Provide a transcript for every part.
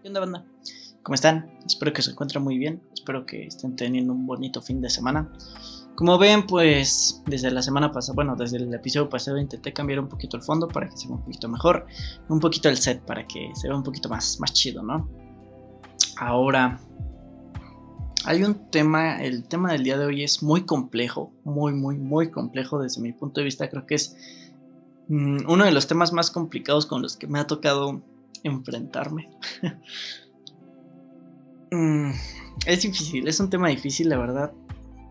¿Qué onda, banda? ¿Cómo están? Espero que se encuentren muy bien. Espero que estén teniendo un bonito fin de semana. Como ven, pues desde la semana pasada, bueno, desde el episodio pasado intenté cambiar un poquito el fondo para que se vea un poquito mejor, un poquito el set para que se vea un poquito más, más chido, ¿no? Ahora, hay un tema, el tema del día de hoy es muy complejo, muy, muy, muy complejo desde mi punto de vista. Creo que es mm, uno de los temas más complicados con los que me ha tocado enfrentarme. Mm, es difícil, es un tema difícil, la verdad.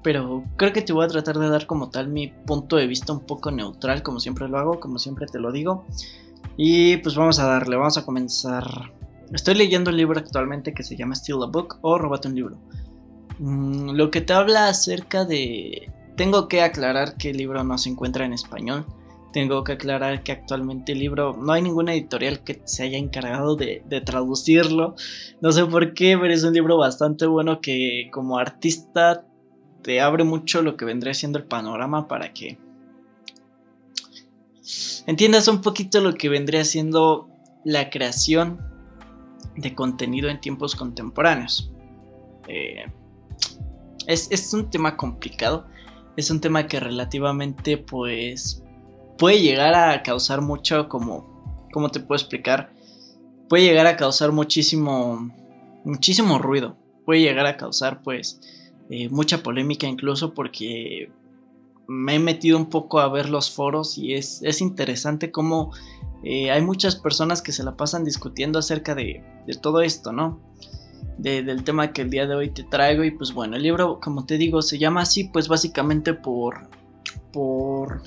Pero creo que te voy a tratar de dar como tal mi punto de vista un poco neutral, como siempre lo hago, como siempre te lo digo. Y pues vamos a darle, vamos a comenzar. Estoy leyendo un libro actualmente que se llama Steal a Book o Robate un libro. Mm, lo que te habla acerca de... Tengo que aclarar que el libro no se encuentra en español. Tengo que aclarar que actualmente el libro no hay ninguna editorial que se haya encargado de, traducirlo. No sé por qué, pero es un libro bastante bueno que como artista te abre mucho lo que vendría siendo el panorama para que entiendas un poquito lo que vendría siendo la creación de contenido en tiempos contemporáneos. Eh, es, es, un tema complicado, es un tema que relativamente pues puede llegar a causar mucho como, ¿cómo te puedo explicar? Puede llegar a causar muchísimo, muchísimo ruido, puede llegar a causar pues eh, mucha polémica incluso porque me he metido un poco a ver los foros y es, es interesante cómo eh, hay muchas personas que se la pasan discutiendo acerca de, de todo esto, ¿no? del tema que el día de hoy te traigo y pues bueno, el libro como te digo se llama así pues básicamente por por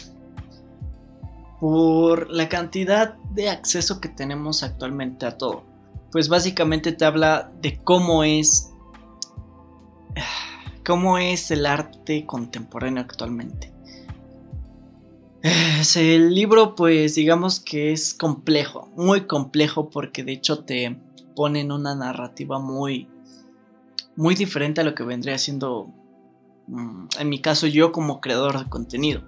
por la cantidad de acceso que tenemos actualmente a todo. Pues básicamente te habla de cómo es cómo es el arte contemporáneo actualmente. El libro pues digamos que es complejo, muy complejo porque de hecho te pone en una narrativa muy muy diferente a lo que vendría siendo mm, en mi caso yo como creador de contenido.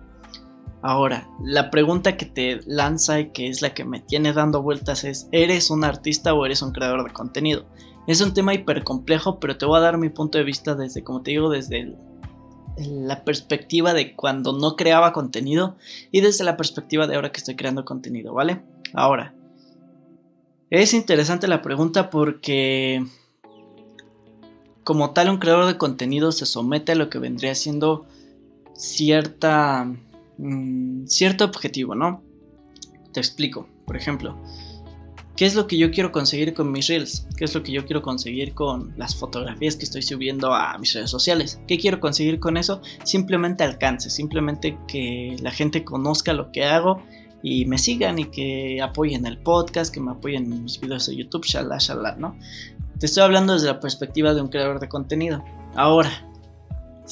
Ahora, la pregunta que te lanza y que es la que me tiene dando vueltas es, ¿eres un artista o eres un creador de contenido? Es un tema hiper complejo, pero te voy a dar mi punto de vista desde, como te digo, desde la perspectiva de cuando no creaba contenido y desde la perspectiva de ahora que estoy creando contenido, ¿vale? Ahora, es interesante la pregunta porque como tal un creador de contenido se somete a lo que vendría siendo cierta Mm, cierto objetivo, ¿no? Te explico, por ejemplo, ¿qué es lo que yo quiero conseguir con mis reels? ¿Qué es lo que yo quiero conseguir con las fotografías que estoy subiendo a mis redes sociales? ¿Qué quiero conseguir con eso? Simplemente alcance, simplemente que la gente conozca lo que hago y me sigan y que apoyen el podcast, que me apoyen en mis videos de YouTube, shalá, shalá, ¿no? Te estoy hablando desde la perspectiva de un creador de contenido. Ahora,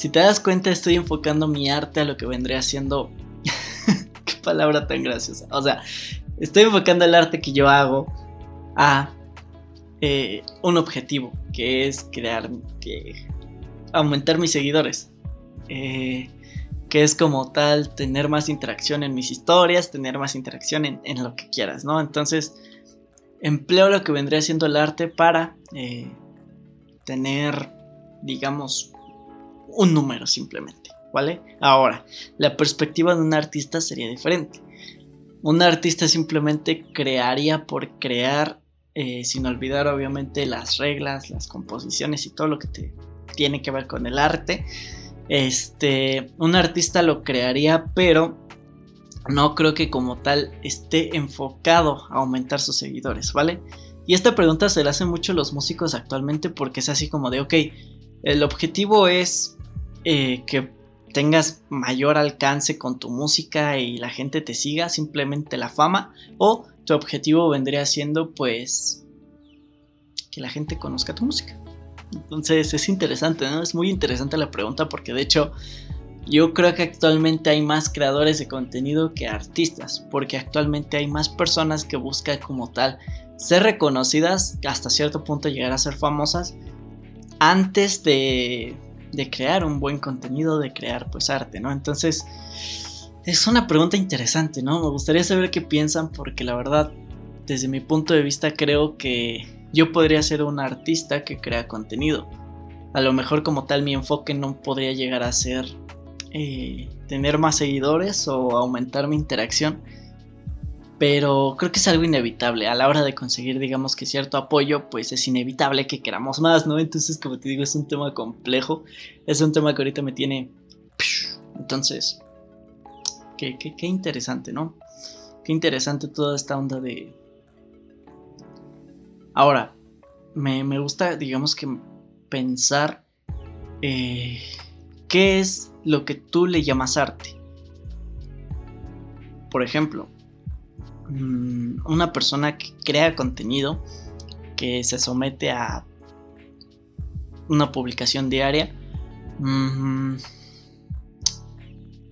si te das cuenta, estoy enfocando mi arte a lo que vendría siendo. Qué palabra tan graciosa. O sea, estoy enfocando el arte que yo hago a eh, un objetivo, que es crear, aumentar mis seguidores. Eh, que es como tal tener más interacción en mis historias, tener más interacción en, lo que quieras, ¿no? Entonces, empleo lo que vendría siendo el arte para eh, tener, digamos, un número simplemente, ¿vale? Ahora, la perspectiva de un artista sería diferente. Un artista simplemente crearía por crear, eh, sin olvidar obviamente las reglas, las composiciones y todo lo que te tiene que ver con el arte. Este, un artista lo crearía, pero no creo que como tal esté enfocado a aumentar sus seguidores, ¿vale? Y esta pregunta se la hacen mucho los músicos actualmente porque es así como de, ok, el objetivo es eh, que tengas mayor alcance con tu música y la gente te siga, simplemente la fama, o tu objetivo vendría siendo pues que la gente conozca tu música. Entonces es interesante, ¿no? Es muy interesante la pregunta porque de hecho yo creo que actualmente hay más creadores de contenido que artistas, porque actualmente hay más personas que buscan como tal ser reconocidas, hasta cierto punto llegar a ser famosas, antes de de crear un buen contenido, de crear pues arte, ¿no? Entonces, es una pregunta interesante, ¿no? Me gustaría saber qué piensan porque la verdad, desde mi punto de vista, creo que yo podría ser un artista que crea contenido. A lo mejor como tal mi enfoque no podría llegar a ser eh, tener más seguidores o aumentar mi interacción. Pero creo que es algo inevitable. A la hora de conseguir, digamos que cierto apoyo, pues es inevitable que queramos más, ¿no? Entonces, como te digo, es un tema complejo. Es un tema que ahorita me tiene... Entonces, qué, qué interesante, ¿no? Qué interesante toda esta onda de... Ahora, me, gusta, digamos que, pensar eh, qué es lo que tú le llamas arte. Por ejemplo, mm, una persona que crea contenido, que se somete a una publicación diaria, mm,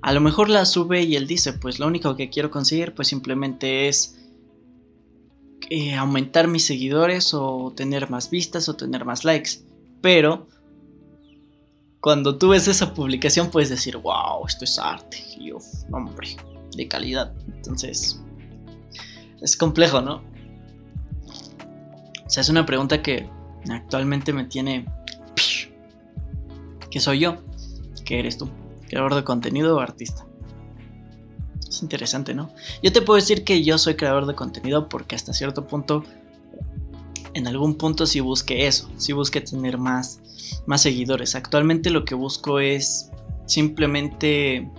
a lo mejor la sube y él dice, pues lo único que quiero conseguir pues simplemente es eh, aumentar mis seguidores o tener más vistas o tener más likes. Pero cuando tú ves esa publicación puedes decir, wow, esto es arte. Y hombre, de calidad. Entonces, es complejo, ¿no? O sea, es una pregunta que actualmente me tiene... ¿Qué soy yo? ¿Qué eres tú? creador de contenido o artista. Es interesante, ¿no? Yo te puedo decir que yo soy creador de contenido porque hasta cierto punto, en algún punto sí busqué eso, sí busqué tener más, más seguidores. Actualmente lo que busco es simplemente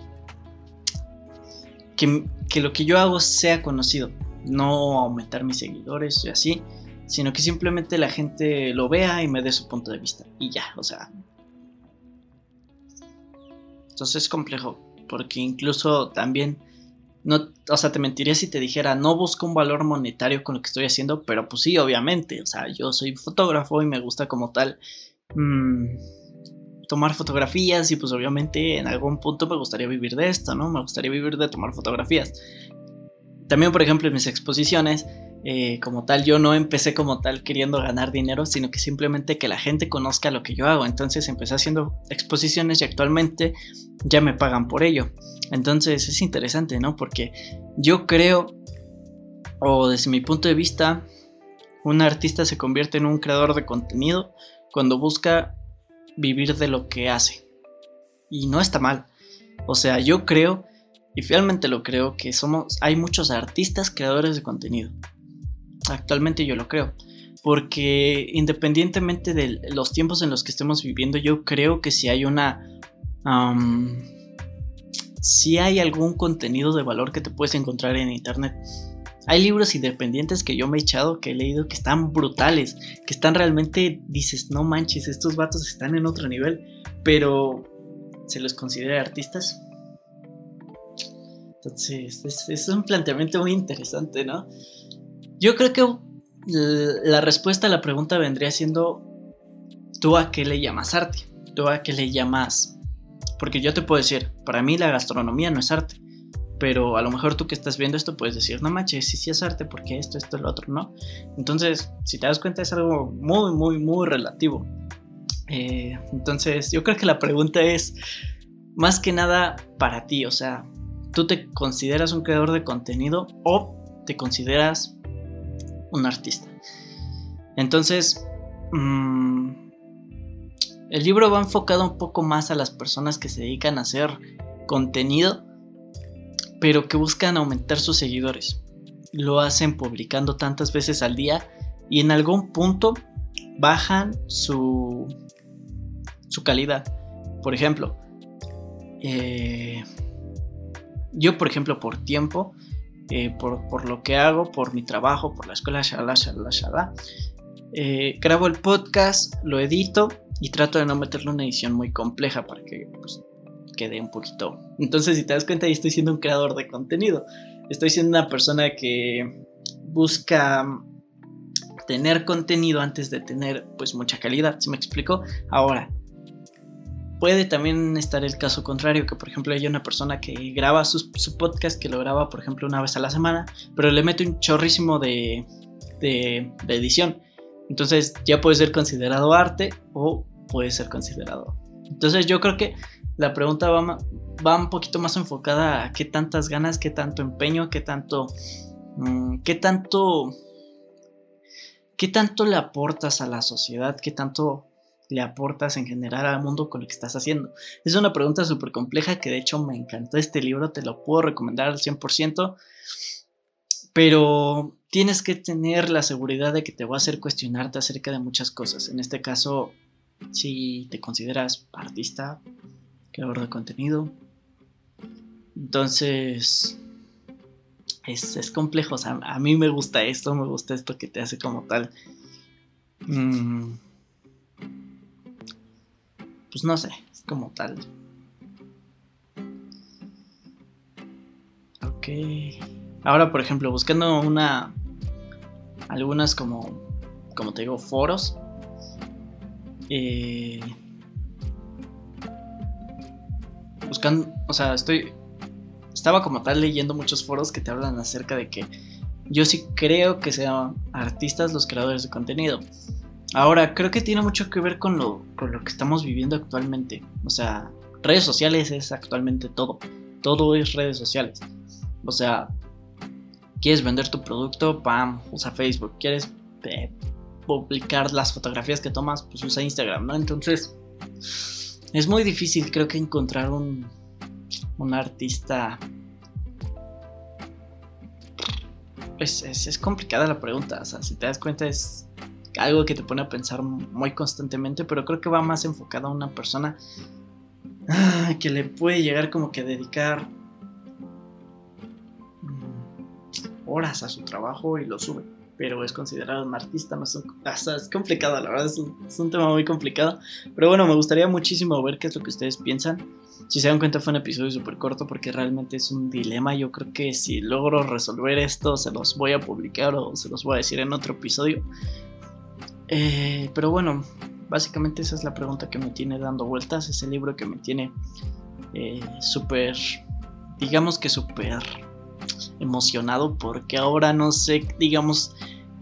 que, que lo que yo hago sea conocido, no aumentar mis seguidores y así, sino que simplemente la gente lo vea y me dé su punto de vista. Y ya, o sea, entonces es complejo, porque incluso también, no, o sea, te mentiría si te dijera, no busco un valor monetario con lo que estoy haciendo, pero pues sí, obviamente, o sea, yo soy fotógrafo y me gusta como tal mmm, tomar fotografías y pues obviamente en algún punto me gustaría vivir de esto, ¿no? Me gustaría vivir de tomar fotografías. También, por ejemplo, en mis exposiciones, eh, como tal, yo no empecé como tal queriendo ganar dinero, sino que simplemente que la gente conozca lo que yo hago. Entonces empecé haciendo exposiciones y actualmente ya me pagan por ello. Entonces es interesante, ¿no? Porque yo creo, o desde mi punto de vista, un artista se convierte en un creador de contenido cuando busca vivir de lo que hace. Y no está mal. O sea, yo creo, y fielmente lo creo, que somos, hay muchos artistas creadores de contenido. Actualmente yo lo creo. Porque independientemente de los tiempos en los que estemos viviendo, yo creo que si hay una... si hay algún contenido de valor que te puedes encontrar en internet. Hay libros independientes que yo me he echado, que he leído, que están brutales, que están realmente, dices, no manches, estos vatos están en otro nivel, pero ¿se los considera artistas? Entonces, es, es un planteamiento muy interesante, ¿no? Yo creo que la respuesta a la pregunta vendría siendo, ¿tú a qué le llamas arte? ¿Tú a qué le llamas? Porque yo te puedo decir, para mí la gastronomía no es arte. Pero a lo mejor tú que estás viendo esto puedes decir, no manches, sí, sí es arte, porque esto, esto, lo otro, ¿no? Entonces, si te das cuenta, es algo muy, muy, muy relativo. Eh, entonces, yo creo que la pregunta es, más que nada, para ti, o sea, ¿tú te consideras un creador de contenido o te consideras un artista. Entonces, mm, el libro va enfocado un poco más a las personas que se dedican a hacer contenido, pero que buscan aumentar sus seguidores. Lo hacen publicando tantas veces al día y en algún punto bajan su, su calidad. Por ejemplo, eh, yo por ejemplo por tiempo eh, por, lo que hago, por mi trabajo, por la escuela, shalala, shalala, shalala. Eh, grabo el podcast, lo edito y trato de no meterle una edición muy compleja para que pues, quede un poquito. Entonces, si te das cuenta, yo estoy siendo un creador de contenido. Estoy siendo una persona que busca tener contenido antes de tener pues mucha calidad, ¿se me explico? Ahora, Puede también estar el caso contrario, que por ejemplo hay una persona que graba su, podcast, que lo graba por ejemplo una vez a la semana, pero le mete un chorrísimo de, de, edición. Entonces ya puede ser considerado arte o puede ser considerado. Entonces yo creo que la pregunta va, va un poquito más enfocada a qué tantas ganas, qué tanto empeño, qué tanto... Mm, qué tanto ¿qué tanto le aportas a la sociedad? ¿Qué tanto le aportas en general al mundo con lo que estás haciendo? Es una pregunta súper compleja que de hecho me encantó este libro, te lo puedo recomendar al 100%, pero tienes que tener la seguridad de que te va a hacer cuestionarte acerca de muchas cosas. En este caso, si te consideras artista, creador de contenido, entonces es, complejo. O sea, a mí me gusta esto, me gusta esto que te hace como tal. Mm, pues no sé, es como tal. Ok. Ahora, por ejemplo, buscando una. Algunas como. Como te digo, foros. Eh, buscando. O sea, estoy estaba como tal leyendo muchos foros que te hablan acerca de que yo sí creo que sean artistas los creadores de contenido. Ahora, creo que tiene mucho que ver con lo, con lo que estamos viviendo actualmente. O sea, redes sociales es actualmente todo. Todo es redes sociales. O sea, quieres vender tu producto, pam, usa Facebook. Quieres eh, publicar las fotografías que tomas, pues usa Instagram, ¿no? Entonces, es muy difícil creo que encontrar un, un artista... Es, es, complicada la pregunta, o sea, si te das cuenta es algo que te pone a pensar muy constantemente, pero creo que va más enfocado a una persona ah, que le puede llegar como que a dedicar mm, horas a su trabajo y lo sube pero es considerado un artista, no es, es complicado, la verdad, es un, es un, tema muy complicado. Pero bueno, me gustaría muchísimo ver qué es lo que ustedes piensan. Si se dan cuenta fue un episodio súper corto porque realmente es un dilema. Yo creo que si logro resolver esto se los voy a publicar o se los voy a decir en otro episodio. Eh, pero bueno, básicamente esa es la pregunta que me tiene dando vueltas. Es el libro que me tiene eh, súper, digamos que súper emocionado porque ahora no sé, digamos,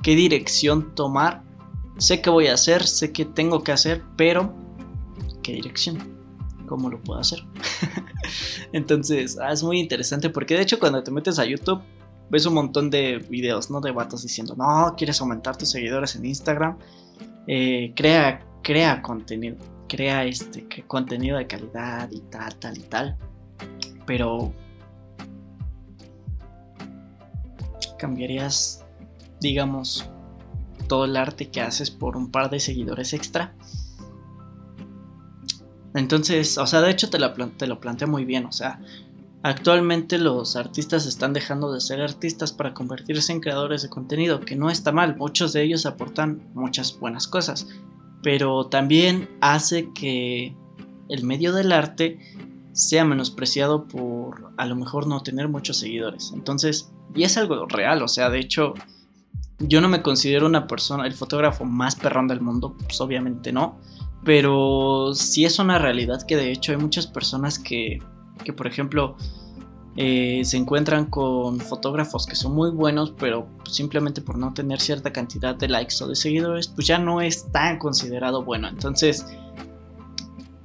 qué dirección tomar. Sé qué voy a hacer, sé qué tengo que hacer, pero ¿qué dirección? ¿Cómo lo puedo hacer? Entonces, ah, es muy interesante porque de hecho cuando te metes a YouTube ves un montón de videos, ¿no? De vatos diciendo, no, quieres aumentar tus seguidores en Instagram, eh, crea, crea contenido, crea este contenido de calidad y tal, tal y tal. Pero cambiarías, digamos, todo el arte que haces por un par de seguidores extra. Entonces, o sea, de hecho te lo, te lo planteo muy bien, o sea, actualmente los artistas están dejando de ser artistas para convertirse en creadores de contenido, que no está mal, muchos de ellos aportan muchas buenas cosas, pero también hace que el medio del arte sea menospreciado por a lo mejor no tener muchos seguidores. Entonces, y es algo real, o sea, de hecho, yo no me considero una persona, el fotógrafo más perrón del mundo, pues obviamente no, pero sí es una realidad que de hecho hay muchas personas que, que por ejemplo, eh, se encuentran con fotógrafos que son muy buenos, pero simplemente por no tener cierta cantidad de likes o de seguidores, pues ya no es tan considerado bueno. Entonces,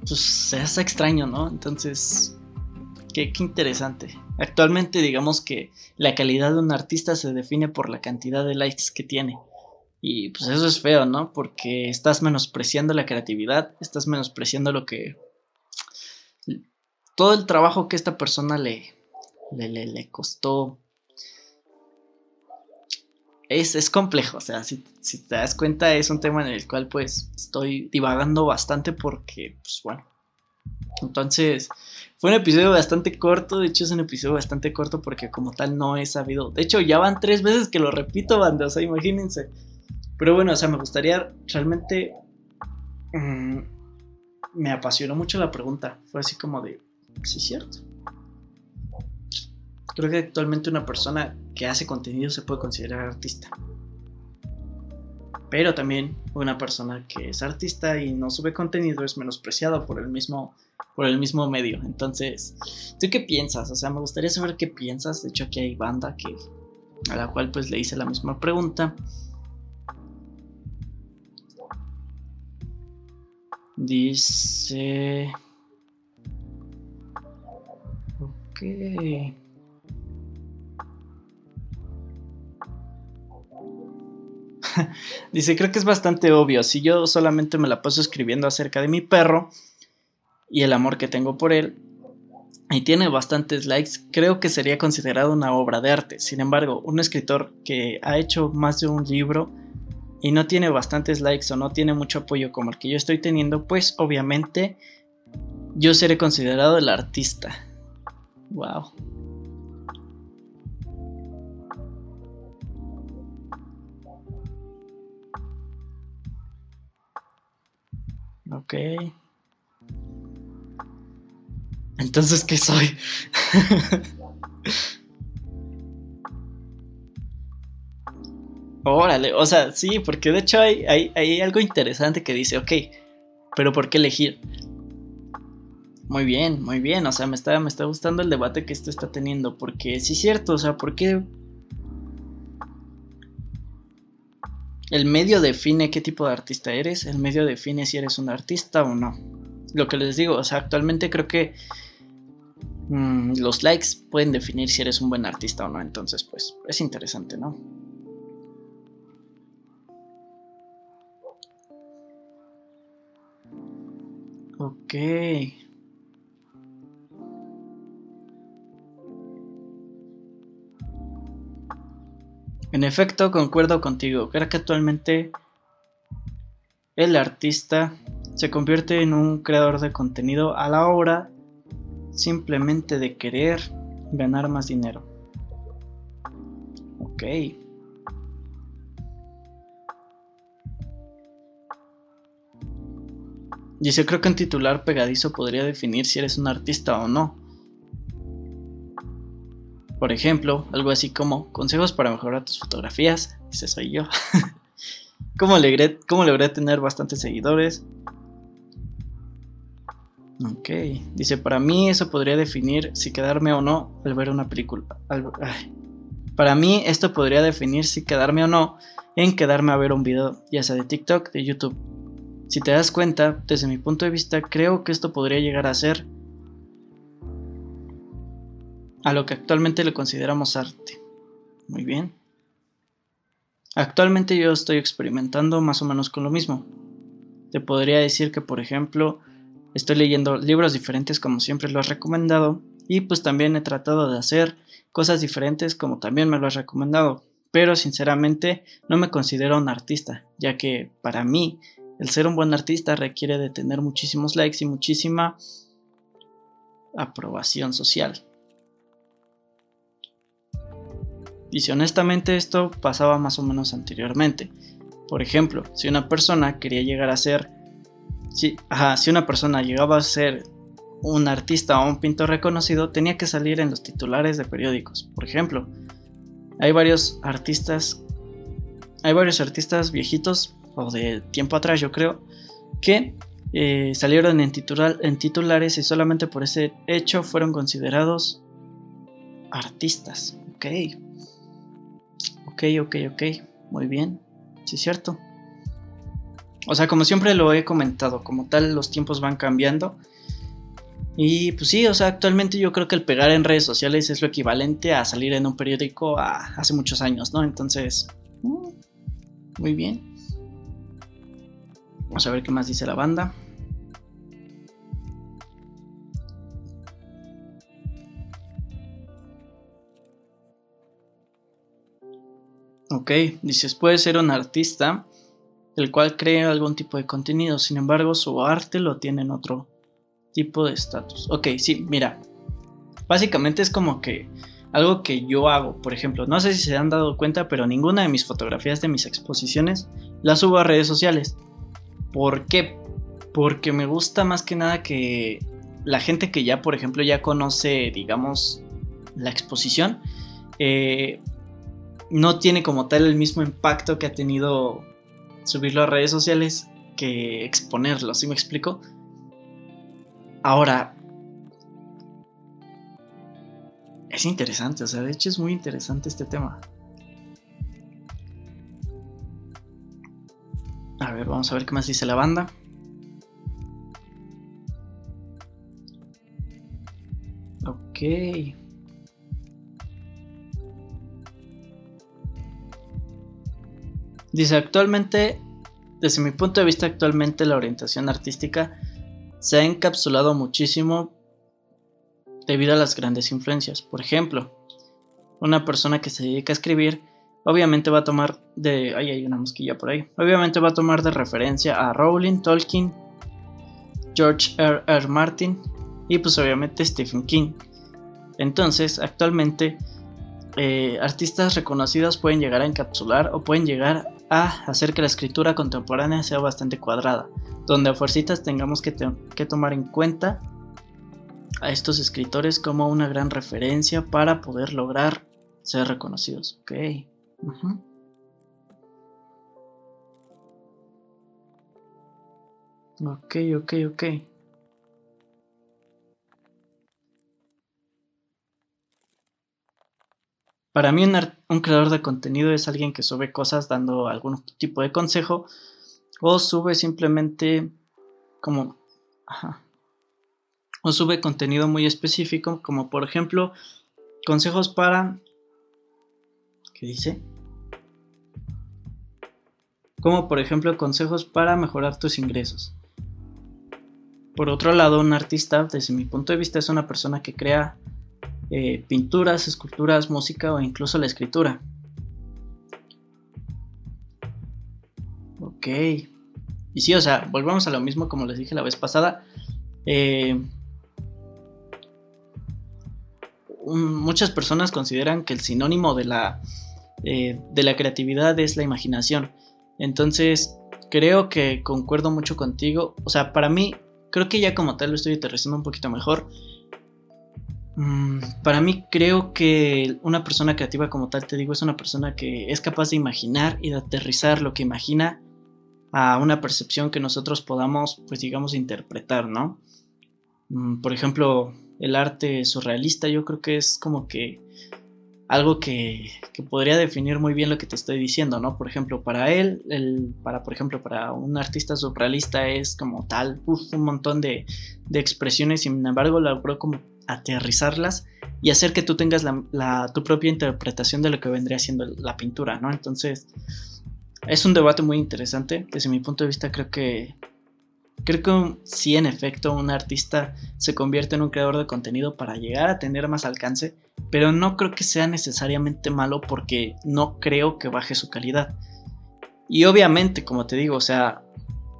pues se hace extraño, ¿no? Entonces, qué, qué interesante. Actualmente digamos que la calidad de un artista se define por la cantidad de likes que tiene. Y pues eso es feo, ¿no? Porque estás menospreciando la creatividad, estás menospreciando lo que... Todo el trabajo que esta persona le, le, le, costó. Es, es, complejo, o sea, si, si te das cuenta es un tema en el cual pues estoy divagando bastante porque, pues bueno. Entonces, fue un episodio bastante corto, de hecho es un episodio bastante corto porque como tal no he sabido. De hecho ya van tres veces que lo repito, banda, o sea, imagínense. Pero bueno, o sea, me gustaría realmente... Mm, me apasionó mucho la pregunta. Fue así como de... Sí, cierto. Creo que actualmente una persona que hace contenido se puede considerar artista. Pero también una persona que es artista y no sube contenido es menospreciado por el mismo por el mismo medio. Entonces, ¿tú qué piensas? O sea, me gustaría saber qué piensas. De hecho, aquí hay banda que a la cual pues le hice la misma pregunta. Dice... Dice, creo que es bastante obvio. Si yo solamente me la paso escribiendo acerca de mi perro y el amor que tengo por él, y tiene bastantes likes, creo que sería considerado una obra de arte. Sin embargo, un escritor que ha hecho más de un libro y no tiene bastantes likes o no tiene mucho apoyo como el que yo estoy teniendo, pues obviamente yo seré considerado el artista. Wow. Ok. Entonces, ¿qué soy? Órale, o sea, sí, porque de hecho hay, hay, algo interesante que dice, ok, pero ¿por qué elegir? Muy bien, muy bien, o sea, me está, me está gustando el debate que esto está teniendo, porque sí es cierto, o sea, ¿por qué el medio define qué tipo de artista eres, el medio define si eres un artista o no. Lo que les digo, o sea, actualmente creo que mm, los likes pueden definir si eres un buen artista o no, entonces pues es interesante, ¿no? Ok. En efecto, concuerdo contigo. Creo que actualmente el artista se convierte en un creador de contenido a la hora simplemente de querer ganar más dinero. Ok. Dice, creo que un titular pegadizo podría definir si eres un artista o no. Por ejemplo, algo así como consejos para mejorar tus fotografías. Ese soy yo. ¿Cómo, logré, ¿Cómo logré tener bastantes seguidores? Ok, dice, para mí eso podría definir si quedarme o no al ver una película. Para mí esto podría definir si quedarme o no en quedarme a ver un video, ya sea de TikTok, de YouTube si te das cuenta, desde mi punto de vista, creo que esto podría llegar a ser a lo que actualmente le consideramos arte. Muy bien. Actualmente yo estoy experimentando más o menos con lo mismo. Te podría decir que, por ejemplo, estoy leyendo libros diferentes como siempre lo has recomendado y pues también he tratado de hacer cosas diferentes como también me lo has recomendado. Pero sinceramente no me considero un artista, ya que para mí el ser un buen artista requiere de tener muchísimos likes y muchísima aprobación social. Y si honestamente esto pasaba más o menos anteriormente. Por ejemplo, si una persona quería llegar a ser... Si, si una persona llegaba a ser un artista o un pintor reconocido, tenía que salir en los titulares de periódicos. Por ejemplo, hay varios artistas... Hay varios artistas viejitos o de tiempo atrás yo creo, que eh, salieron en, en titulares y solamente por ese hecho fueron considerados artistas. Ok. Ok, ok, ok. Muy bien. Sí, cierto. O sea, como siempre lo he comentado, como tal los tiempos van cambiando. Y pues sí, o sea, actualmente yo creo que el pegar en redes sociales es lo equivalente a salir en un periódico hace muchos años, ¿no? Entonces, mm, muy bien. Vamos a ver qué más dice la banda. Ok, dices, puede ser un artista el cual crea algún tipo de contenido, sin embargo su arte lo tiene en otro tipo de estatus. Ok, sí, mira, básicamente es como que algo que yo hago, por ejemplo, no sé si se han dado cuenta, pero ninguna de mis fotografías de mis exposiciones las subo a redes sociales. ¿Por qué? Porque me gusta más que nada que la gente que ya, por ejemplo, ya conoce, digamos, la exposición, eh, no tiene como tal el mismo impacto que ha tenido subirlo a redes sociales que exponerlo, ¿sí me explico? Ahora, es interesante, o sea, de hecho es muy interesante este tema. A ver, vamos a ver qué más dice la banda. Ok. Dice, actualmente, desde mi punto de vista, actualmente la orientación artística se ha encapsulado muchísimo debido a las grandes influencias. Por ejemplo, una persona que se dedica a escribir, obviamente va a tomar de... Ahí hay una mosquilla por ahí. Obviamente va a tomar de referencia a Rowling, Tolkien, George R. R. Martin y pues obviamente Stephen King. Entonces, actualmente, eh, artistas reconocidos pueden llegar a encapsular o pueden llegar a hacer que la escritura contemporánea sea bastante cuadrada, donde a fuercitas tengamos que, que tomar en cuenta a estos escritores como una gran referencia para poder lograr ser reconocidos. Ok. Ok, ok, ok. Para mí un, creador de contenido es alguien que sube cosas dando algún tipo de consejo o sube simplemente como... O sube contenido muy específico como por ejemplo consejos para... ¿Qué dice? Como por ejemplo consejos para mejorar tus ingresos. Por otro lado, un artista, desde mi punto de vista, es una persona que crea eh, pinturas, esculturas, música o incluso la escritura. Ok. Y sí, o sea, volvemos a lo mismo como les dije la vez pasada. Eh, muchas personas consideran que el sinónimo de la, eh, de la creatividad es la imaginación. Entonces, creo que concuerdo mucho contigo. O sea, para mí, creo que ya como tal lo estoy aterrizando un poquito mejor. Mm, para mí creo que una persona creativa como tal, te digo, es una persona que es capaz de imaginar y de aterrizar lo que imagina a una percepción que nosotros podamos, pues digamos, interpretar, ¿no? Mm, por ejemplo, el arte surrealista yo creo que es como que algo que, podría definir muy bien lo que te estoy diciendo, ¿no? Por ejemplo, para él, el, para, por ejemplo, para un artista surrealista es como tal, un montón de, de expresiones, sin embargo, logró como aterrizarlas y hacer que tú tengas la, tu propia interpretación de lo que vendría siendo la pintura, ¿no? Entonces, es un debate muy interesante. Desde mi punto de vista, creo que. Creo que sí, en efecto, un artista se convierte en un creador de contenido para llegar a tener más alcance, pero no creo que sea necesariamente malo porque no creo que baje su calidad. Y obviamente, como te digo, o sea,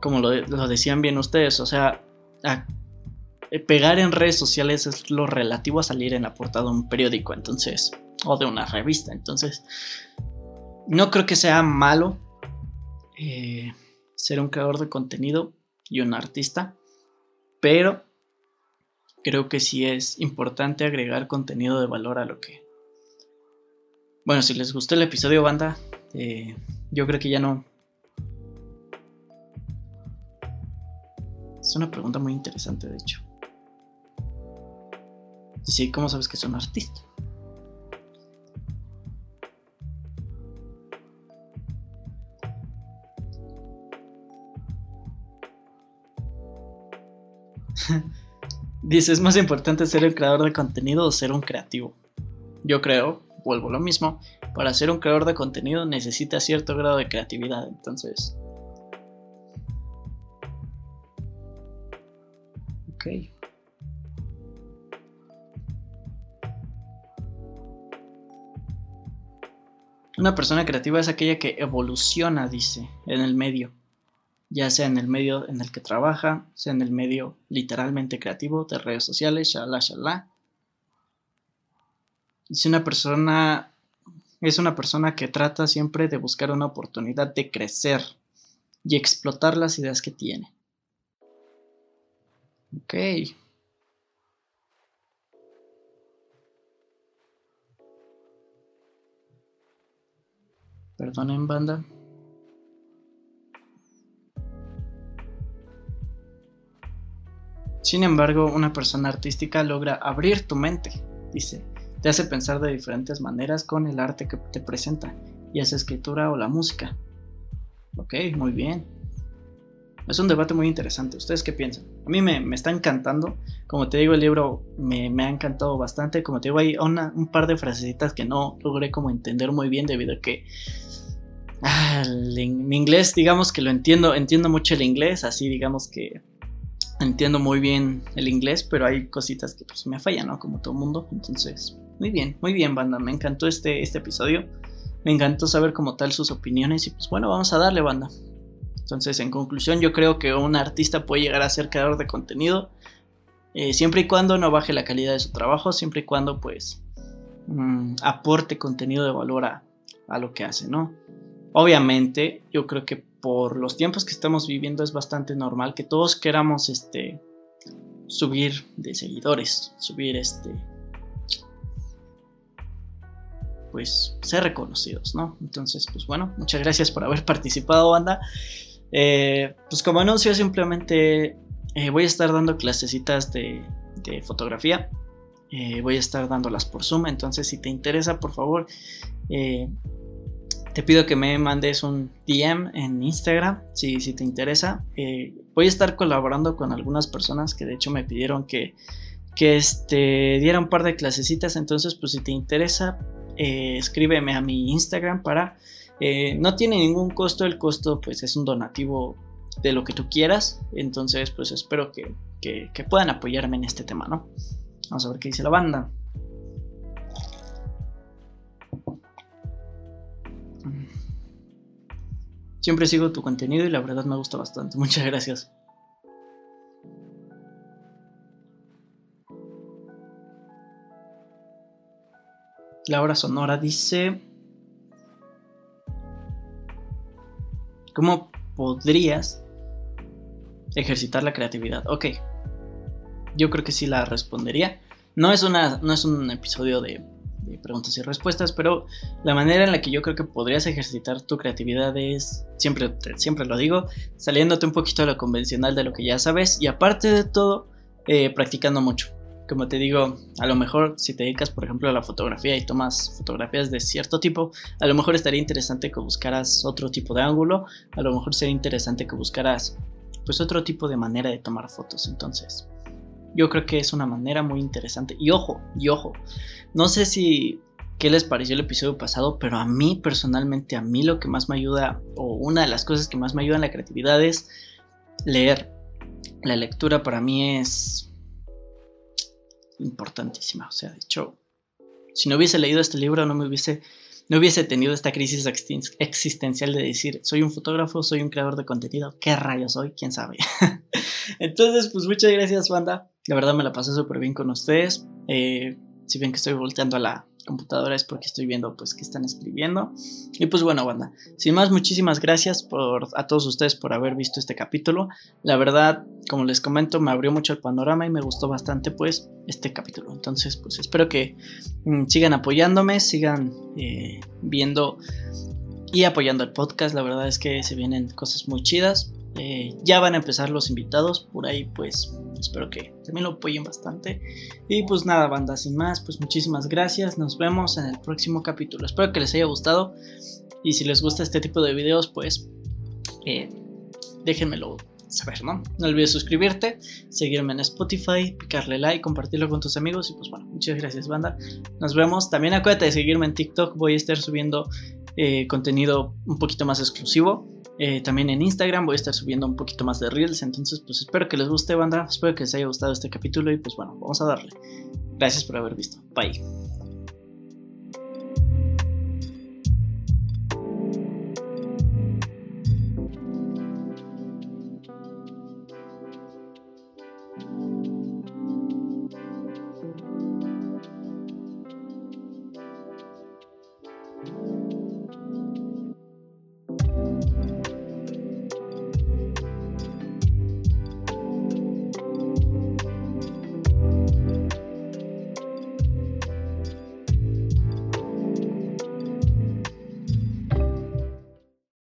como lo, lo decían bien ustedes, o sea, eh, pegar en redes sociales es lo relativo a salir en la portada de un periódico, entonces, o de una revista, entonces, no creo que sea malo eh, ser un creador de contenido y un artista, pero creo que sí es importante agregar contenido de valor a lo que... Bueno, si les gustó el episodio, banda, eh, yo creo que ya no... Es una pregunta muy interesante, de hecho. Sí, ¿cómo sabes que es un artista? Dice, ¿es más importante ser el creador de contenido o ser un creativo? Yo creo, vuelvo a lo mismo, para ser un creador de contenido necesita cierto grado de creatividad, entonces... Ok. Una persona creativa es aquella que evoluciona, dice, en el medio, ya sea en el medio en el que trabaja, sea en el medio literalmente creativo de redes sociales, shalá, shalá. Dice una persona, es una persona que trata siempre de buscar una oportunidad de crecer y explotar las ideas que tiene. Ok. Perdonen, banda. Sin embargo, una persona artística logra abrir tu mente, dice. Te hace pensar de diferentes maneras con el arte que te presenta, ya sea escritura o la música. Ok, muy bien. Es un debate muy interesante. ¿Ustedes qué piensan? A mí me, está encantando. Como te digo, el libro me, ha encantado bastante. Como te digo, hay un par de frasecitas que no logré como entender muy bien debido a que Ah, mi inglés, digamos que lo entiendo, entiendo mucho el inglés, así digamos que entiendo muy bien el inglés, pero hay cositas que pues me fallan, ¿no? Como todo mundo. Entonces, muy bien, muy bien, banda. Me encantó este, este episodio. Me encantó saber como tal sus opiniones y pues bueno, vamos a darle, banda. Entonces, en conclusión, yo creo que un artista puede llegar a ser creador de contenido eh, siempre y cuando no baje la calidad de su trabajo, siempre y cuando pues mm, aporte contenido de valor a, a lo que hace, ¿no? Obviamente, yo creo que por los tiempos que estamos viviendo es bastante normal que todos queramos este subir de seguidores, subir este pues ser reconocidos, ¿no? Entonces, pues bueno, muchas gracias por haber participado, banda. Eh, pues como anuncio, simplemente eh, voy a estar dando clasecitas de, fotografía. Eh, voy a estar dándolas por Zoom, entonces si te interesa, por favor, te pido que me mandes un DM en Instagram si, si te interesa. Voy a estar colaborando con algunas personas que de hecho me pidieron que, que este, diera un par de clasecitas. Entonces, pues si te interesa, escríbeme a mi Instagram para... Eh, no tiene ningún costo, el costo pues es un donativo de lo que tú quieras. Entonces, pues espero que, que puedan apoyarme en este tema, ¿no? Vamos a ver qué dice la banda. Siempre sigo tu contenido y la verdad me gusta bastante. Muchas gracias. Laura Sonora dice... ¿Cómo podrías ejercitar la creatividad? Ok. Yo creo que sí la respondería. No es, una, no es un episodio de preguntas y respuestas, pero la manera en la que yo creo que podrías ejercitar tu creatividad es, siempre, siempre lo digo, saliéndote un poquito de lo convencional de lo que ya sabes y aparte de todo, eh, practicando mucho. Como te digo, a lo mejor si te dedicas, por ejemplo, a la fotografía y tomas fotografías de cierto tipo, a lo mejor estaría interesante que buscaras otro tipo de ángulo, a lo mejor sería interesante que buscaras pues otro tipo de manera de tomar fotos. Entonces, yo creo que es una manera muy interesante. Y ojo, y ojo, no sé si qué les pareció el episodio pasado, pero a mí personalmente, a mí lo que más me ayuda, o una de las cosas que más me ayuda en la creatividad es leer. La lectura para mí es importantísima. O sea, de hecho, si no hubiese leído este libro, no me hubiese no hubiese tenido esta crisis existencial de decir, soy un fotógrafo, soy un creador de contenido, ¿qué rayos soy? ¿Quién sabe? Entonces, pues muchas gracias, banda. La verdad me la pasé súper bien con ustedes. Eh, si ven que estoy volteando a la computadora es porque estoy viendo pues que están escribiendo. Y pues bueno, banda, sin más, muchísimas gracias por, a todos ustedes por haber visto este capítulo. La verdad, como les comento, me abrió mucho el panorama y me gustó bastante pues este capítulo. Entonces, pues espero que mm, sigan apoyándome, sigan eh, viendo y apoyando el podcast. La verdad es que se vienen cosas muy chidas. Eh, ya van a empezar los invitados, por ahí pues espero que también lo apoyen bastante. Y pues nada, banda, sin más, pues muchísimas gracias, nos vemos en el próximo capítulo. Espero que les haya gustado y si les gusta este tipo de videos pues eh, déjenmelo saber, ¿no? No olvides suscribirte, seguirme en Spotify, picarle like, compartirlo con tus amigos y pues bueno, muchas gracias banda. Nos vemos. También acuérdate de seguirme en TikTok, voy a estar subiendo eh, contenido un poquito más exclusivo. Eh, también en Instagram voy a estar subiendo un poquito más de reels. Entonces, pues espero que les guste, banda. Espero que les haya gustado este capítulo. Y pues bueno, vamos a darle. Gracias por haber visto. Bye.